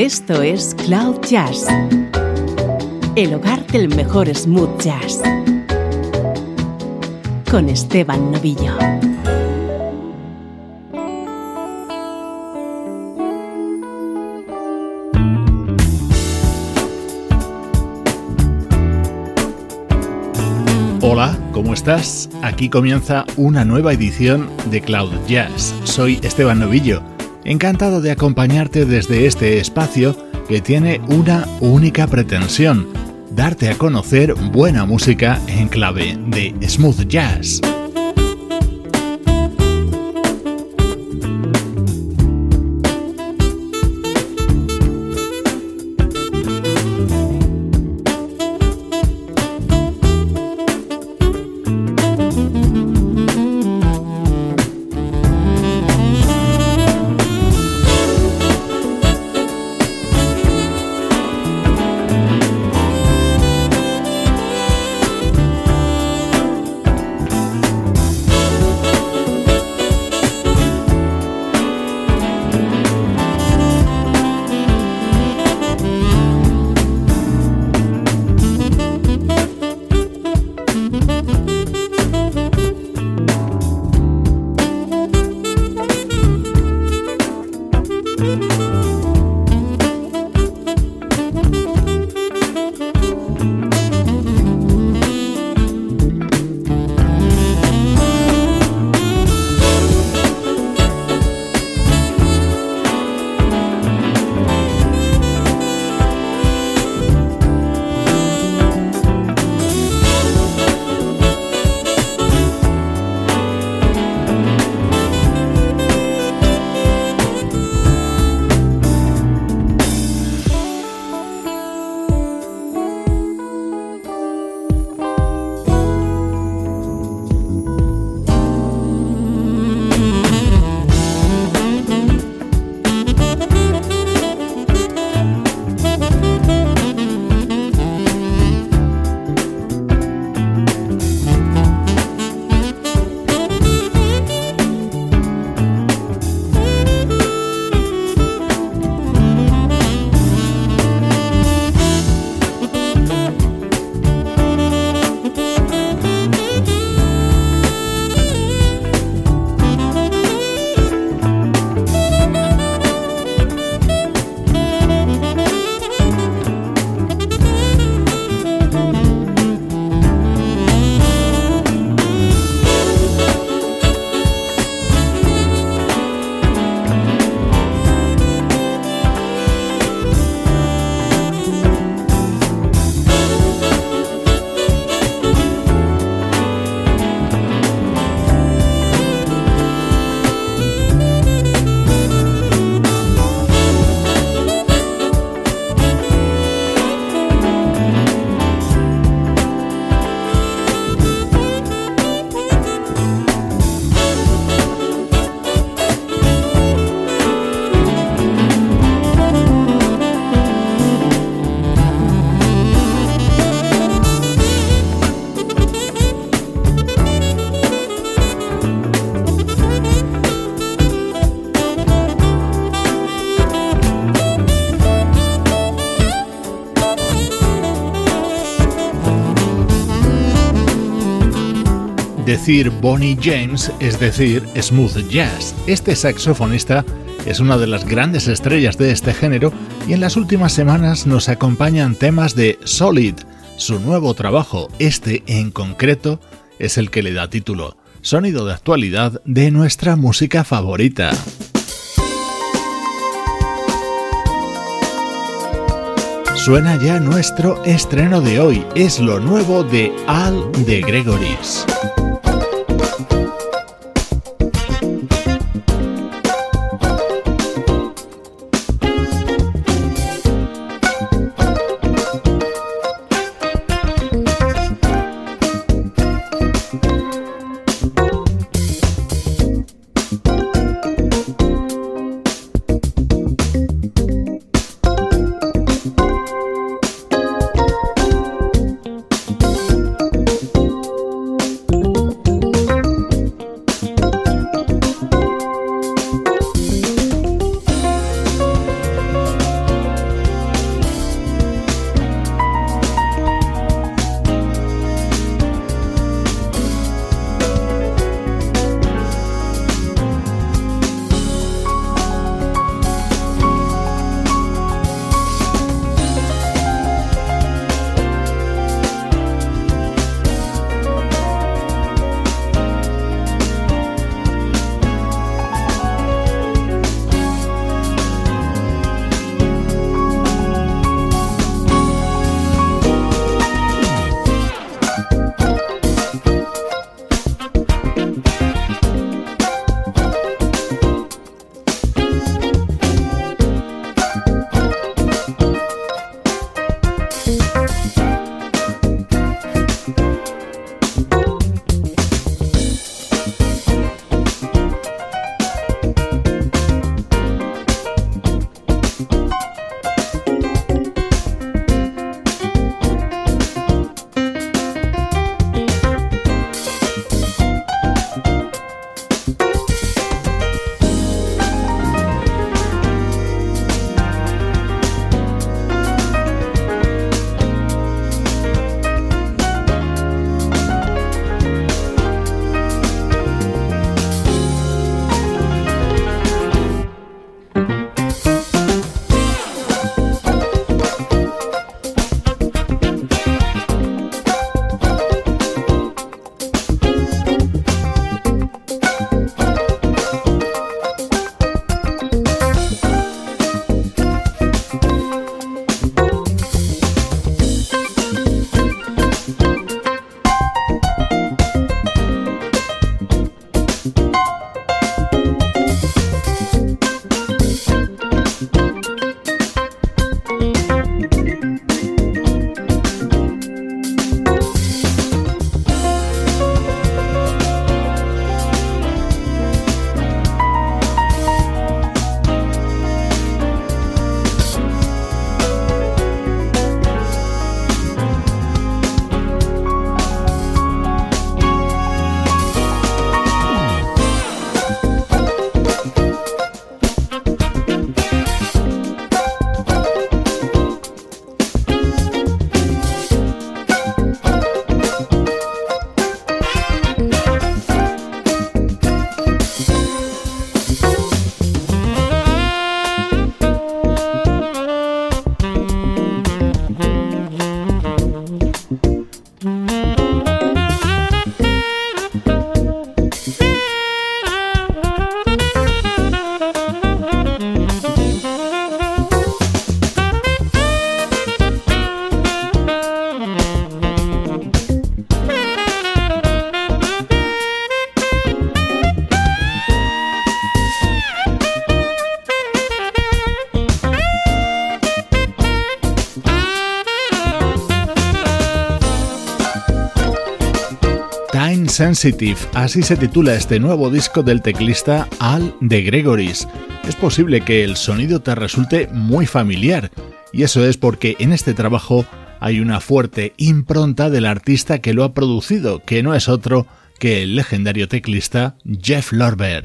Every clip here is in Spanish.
Esto es Cloud Jazz, el hogar del mejor smooth jazz, con Esteban Novillo. Hola, ¿cómo estás? Aquí comienza una nueva edición de Cloud Jazz. Soy Esteban Novillo encantado de acompañarte desde este espacio que tiene una única pretensión, darte a conocer buena música en clave de smooth jazz. Decir Bonnie James es decir smooth jazz. Este saxofonista es una de las grandes estrellas de este género y en las últimas semanas nos acompañan temas de Solid, su nuevo trabajo. Este en concreto es el que le da título, sonido de actualidad de nuestra música favorita. Suena ya nuestro estreno de hoy, es lo nuevo de Al de Gregoris. Sensitive, así se titula este nuevo disco del teclista Al de Gregoris. Es posible que el sonido te resulte muy familiar, y eso es porque en este trabajo hay una fuerte impronta del artista que lo ha producido, que no es otro que el legendario teclista Jeff Lorber.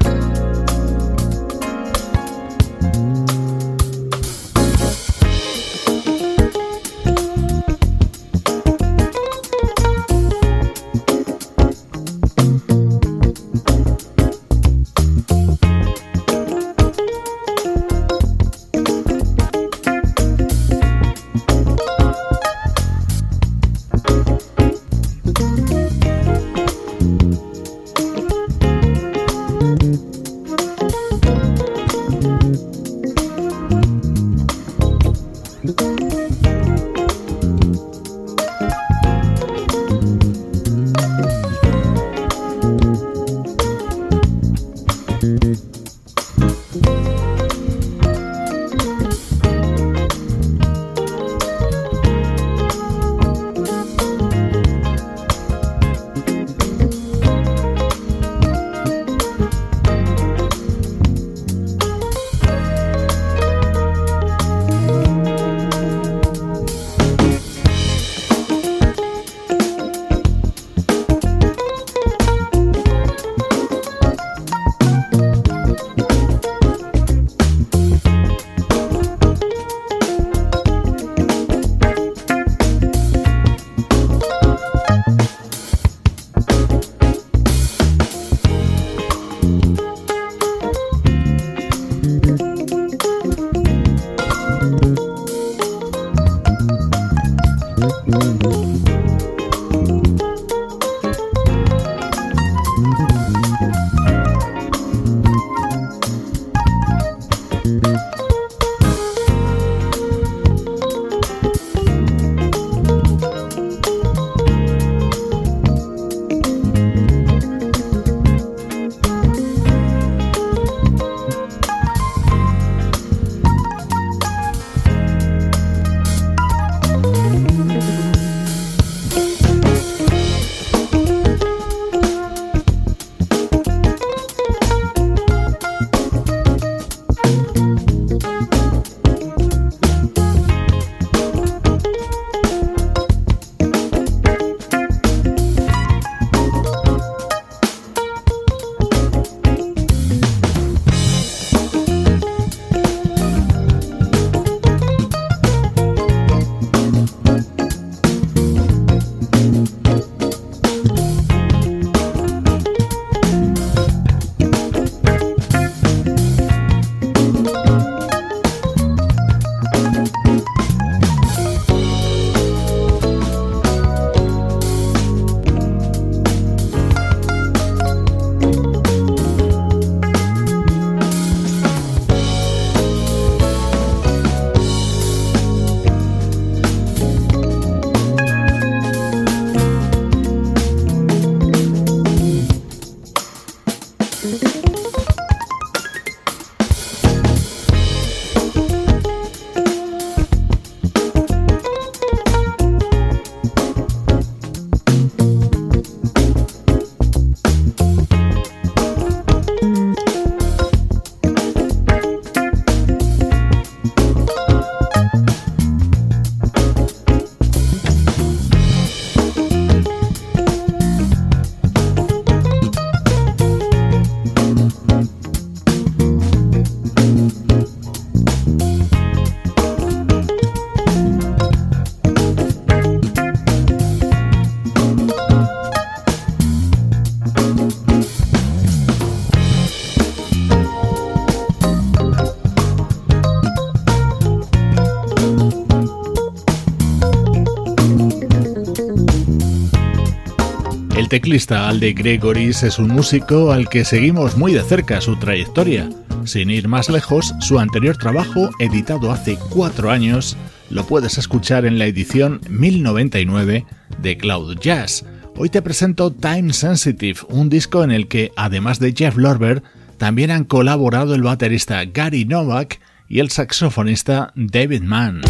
Teclista Alde Gregoris es un músico al que seguimos muy de cerca su trayectoria. Sin ir más lejos, su anterior trabajo, editado hace cuatro años, lo puedes escuchar en la edición 1099 de Cloud Jazz. Hoy te presento Time Sensitive, un disco en el que, además de Jeff Lorber, también han colaborado el baterista Gary Novak y el saxofonista David Mann.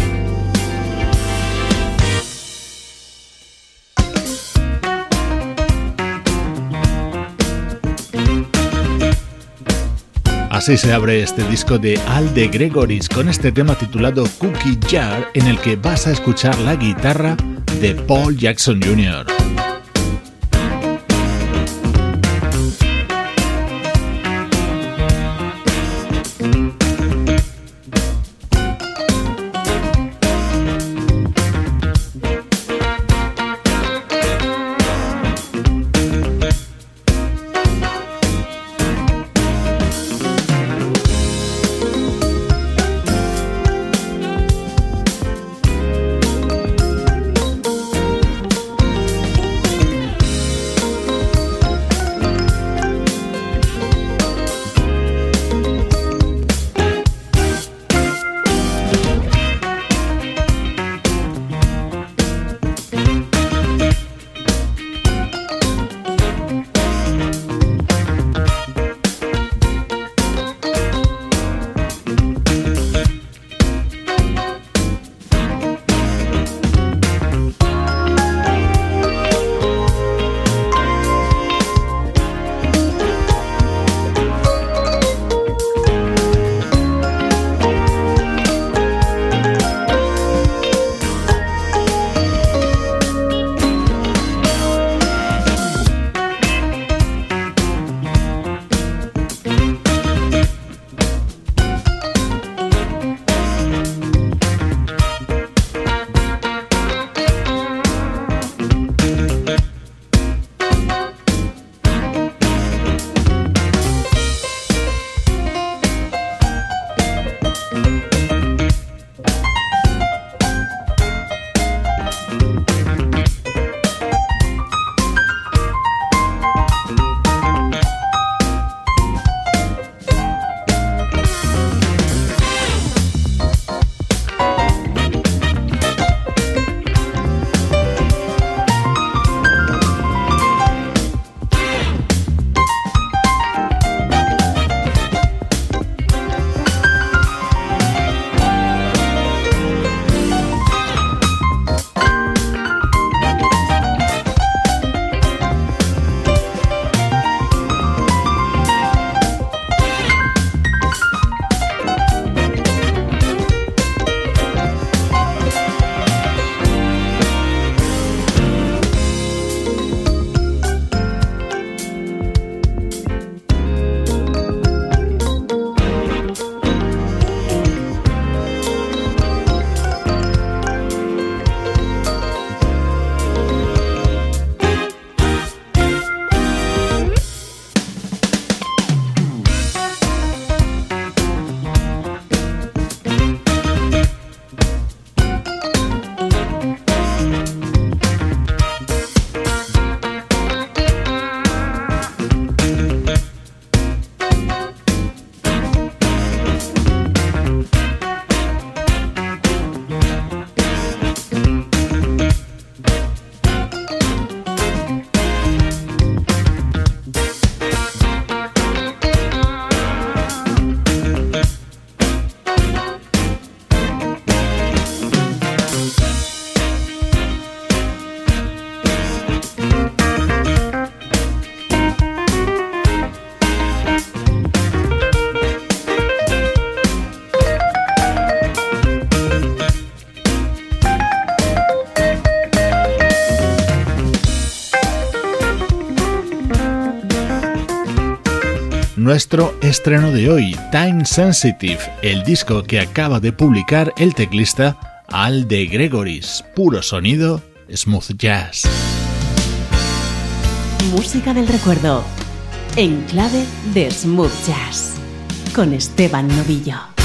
Así se abre este disco de Al de Gregoris con este tema titulado Cookie Jar en el que vas a escuchar la guitarra de Paul Jackson Jr. nuestro estreno de hoy, Time Sensitive, el disco que acaba de publicar el teclista Al de Gregoris, puro sonido, smooth jazz. Música del recuerdo, en clave de smooth jazz, con Esteban Novillo.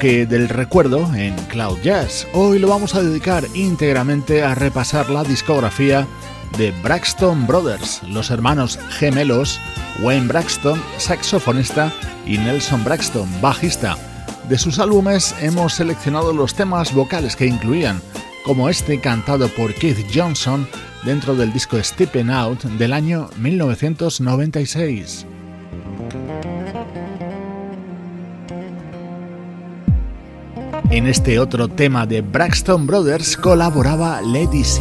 Del recuerdo en Cloud Jazz. Hoy lo vamos a dedicar íntegramente a repasar la discografía de Braxton Brothers, los hermanos gemelos Wayne Braxton, saxofonista, y Nelson Braxton, bajista. De sus álbumes hemos seleccionado los temas vocales que incluían, como este cantado por Keith Johnson dentro del disco Stepping Out del año 1996. En este otro tema de Braxton Brothers colaboraba Lady C.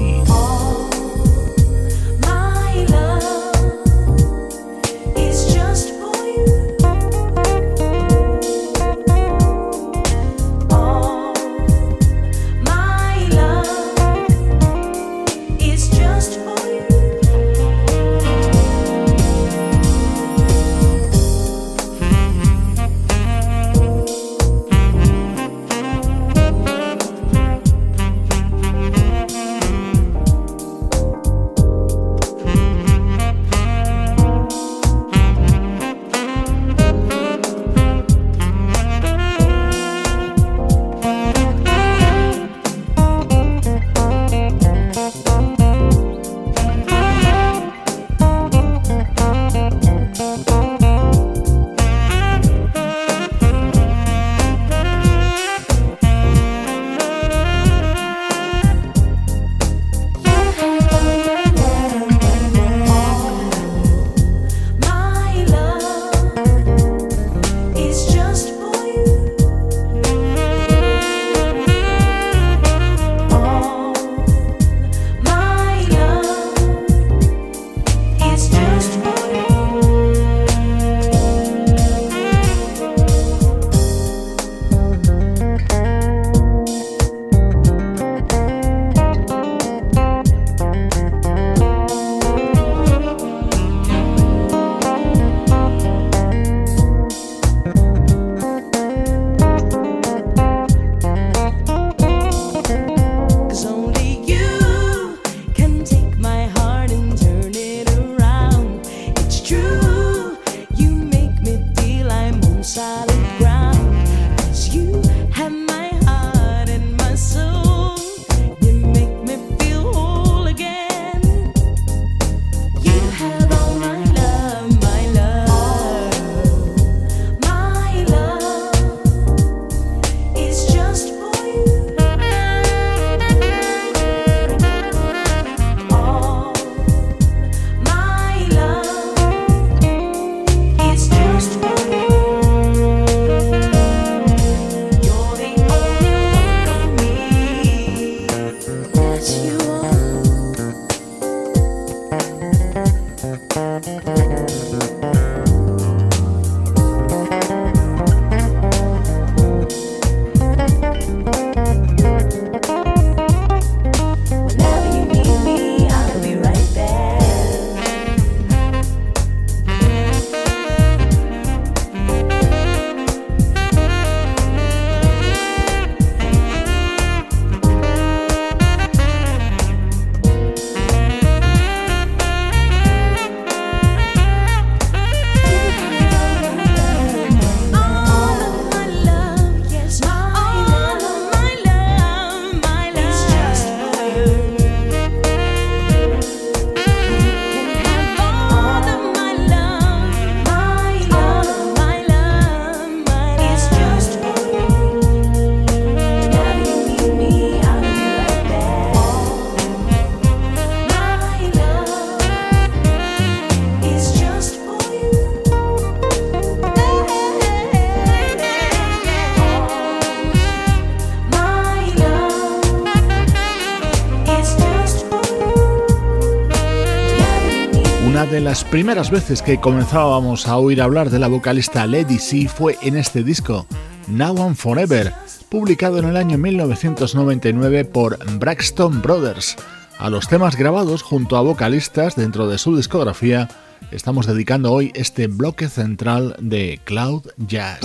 las primeras veces que comenzábamos a oír hablar de la vocalista Lady C fue en este disco, Now and Forever, publicado en el año 1999 por Braxton Brothers. A los temas grabados junto a vocalistas dentro de su discografía, estamos dedicando hoy este bloque central de Cloud Jazz.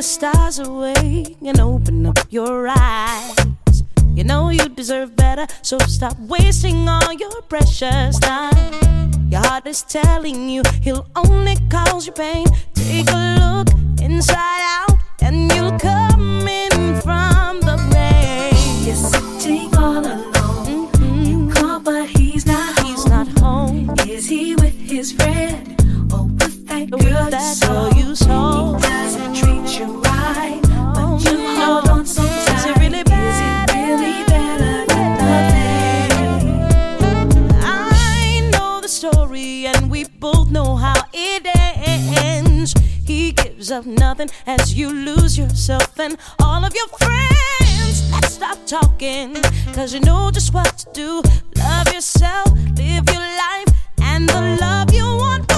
the stars away and open up your eyes. You know you deserve better, so stop wasting all your precious time. Your heart is telling you he'll only cause you pain. Take a look inside out, and you'll come in from the rain. Yes. story, and we both know how it ends. He gives up nothing as you lose yourself and all of your friends. Let's stop talking, cause you know just what to do. Love yourself, live your life, and the love you want.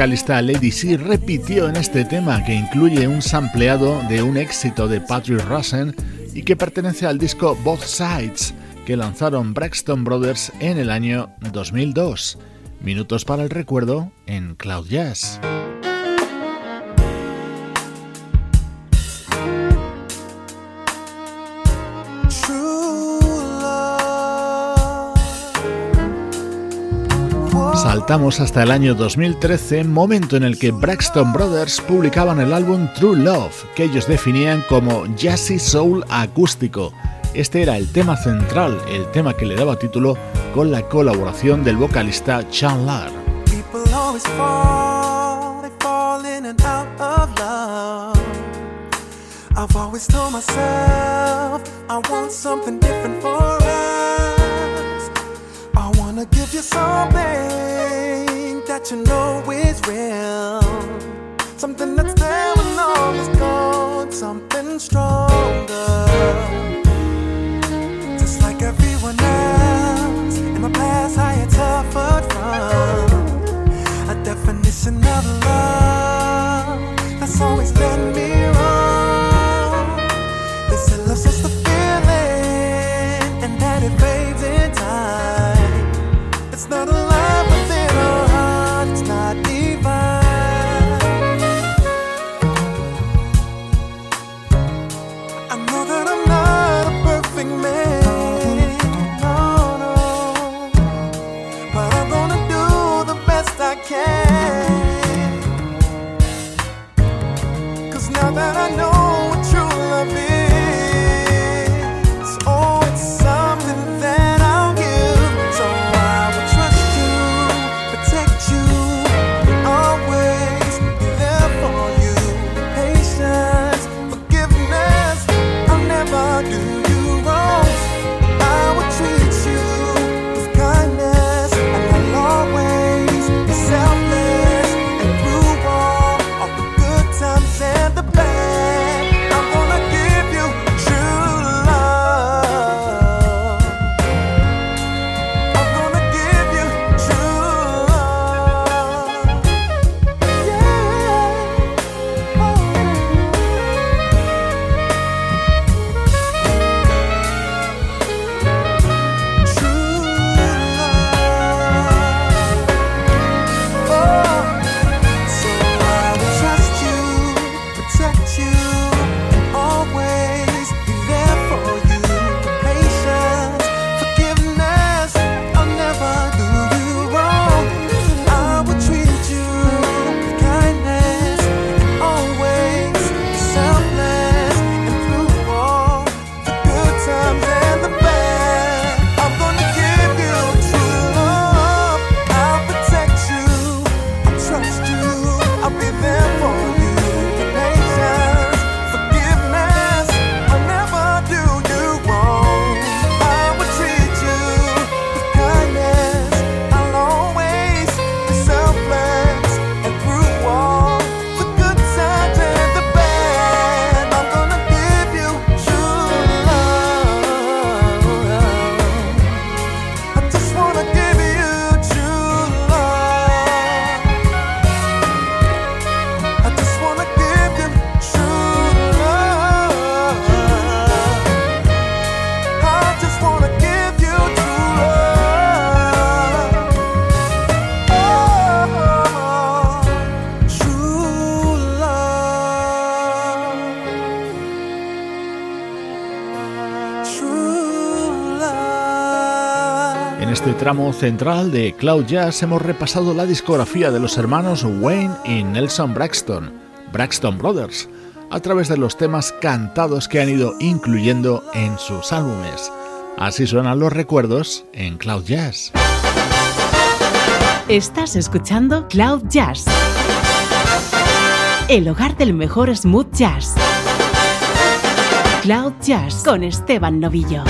vocalista Lady C repitió en este tema que incluye un sampleado de un éxito de Patrick Rosen y que pertenece al disco Both Sides que lanzaron Braxton Brothers en el año 2002. Minutos para el recuerdo en Cloud Jazz. Saltamos hasta el año 2013, momento en el que Braxton Brothers publicaban el álbum True Love, que ellos definían como jazzy soul acústico. Este era el tema central, el tema que le daba título con la colaboración del vocalista Chandler. I've wanna give you something that you know is real. Something that's there when all is gone, something stronger. Tramo central de Cloud Jazz hemos repasado la discografía de los hermanos Wayne y Nelson Braxton, Braxton Brothers, a través de los temas cantados que han ido incluyendo en sus álbumes. Así suenan los recuerdos en Cloud Jazz. Estás escuchando Cloud Jazz, el hogar del mejor smooth jazz. Cloud Jazz con Esteban Novillo.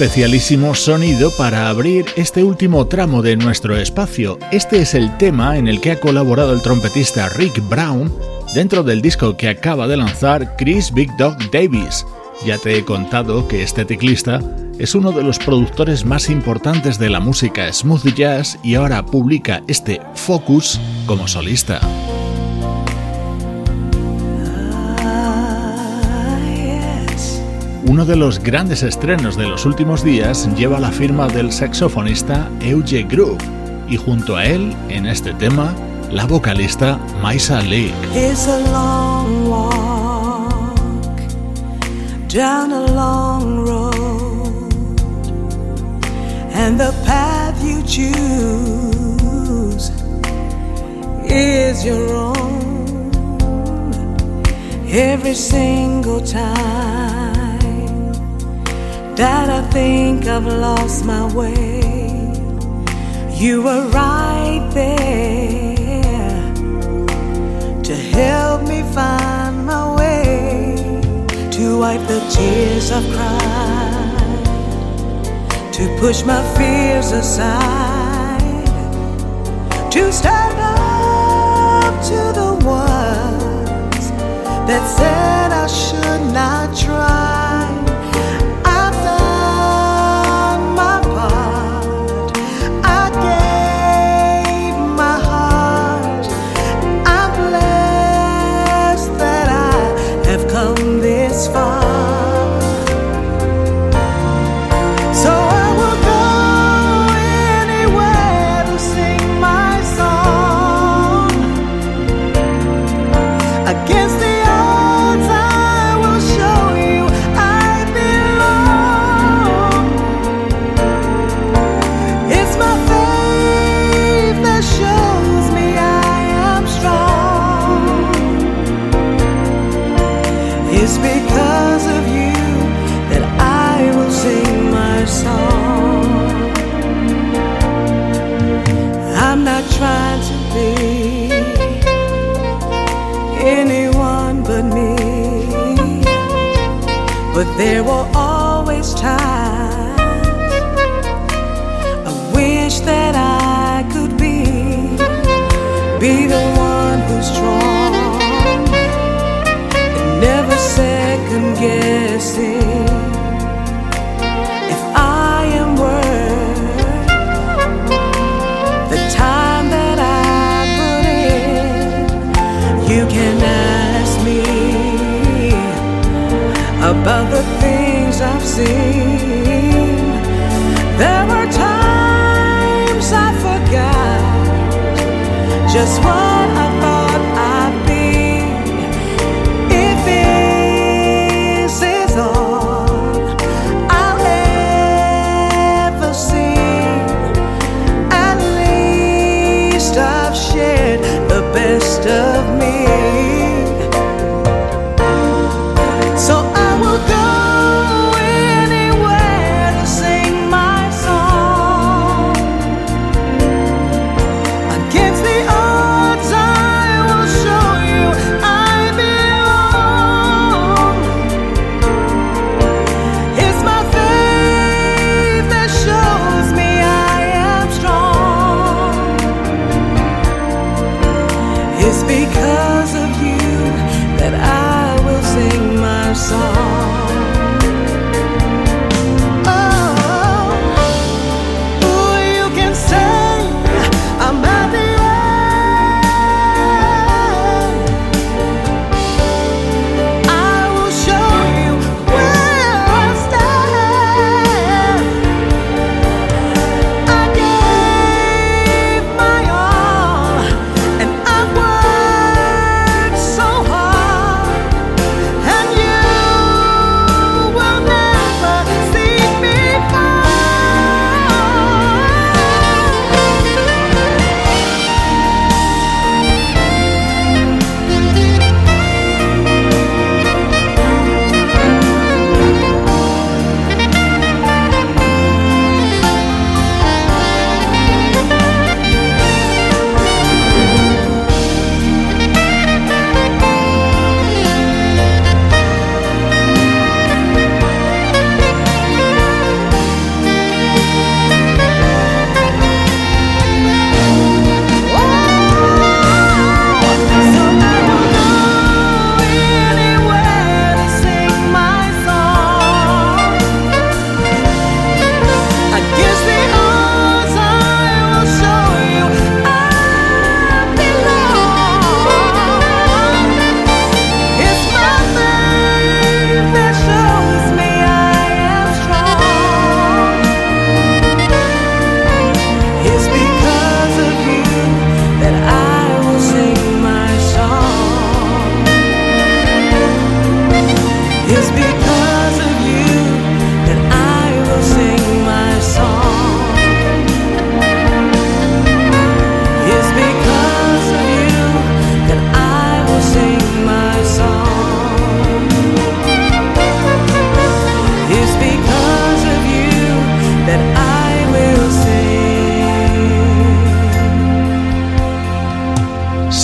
Especialísimo sonido para abrir este último tramo de nuestro espacio. Este es el tema en el que ha colaborado el trompetista Rick Brown dentro del disco que acaba de lanzar Chris Big Dog Davis. Ya te he contado que este teclista es uno de los productores más importantes de la música smooth jazz y ahora publica este Focus como solista. Uno de los grandes estrenos de los últimos días lleva la firma del saxofonista Euge Groove y junto a él, en este tema, la vocalista Maisa time that I think I've lost my way. You were right there to help me find my way, to wipe the tears I've cried, to push my fears aside, to stand up to the ones that said I should not try. But there were always times I've seen. There were times I forgot just what.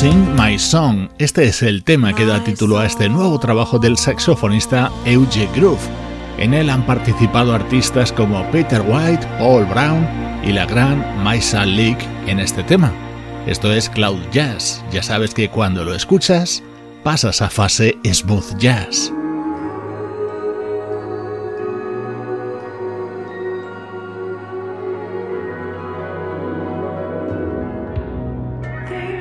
My Song. Este es el tema que da título a este nuevo trabajo del saxofonista Euge Groove. En él han participado artistas como Peter White, Paul Brown y la gran Maisa Leak en este tema. Esto es Cloud Jazz. Ya sabes que cuando lo escuchas, pasas a fase smooth jazz.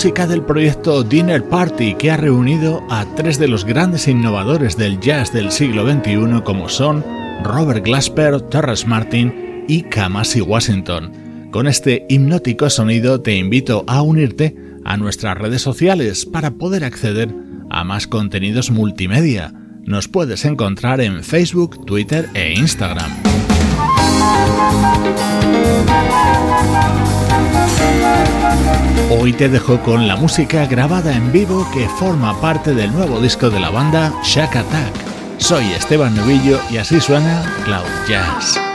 Música del proyecto Dinner Party que ha reunido a tres de los grandes innovadores del jazz del siglo XXI como son Robert Glasper, Terrence Martin y Kamasi Washington. Con este hipnótico sonido te invito a unirte a nuestras redes sociales para poder acceder a más contenidos multimedia. nos puedes encontrar en Facebook, Twitter e Instagram. Hoy te dejo con la música grabada en vivo que forma parte del nuevo disco de la banda Shack Attack. Soy Esteban Novillo y así suena Cloud Jazz.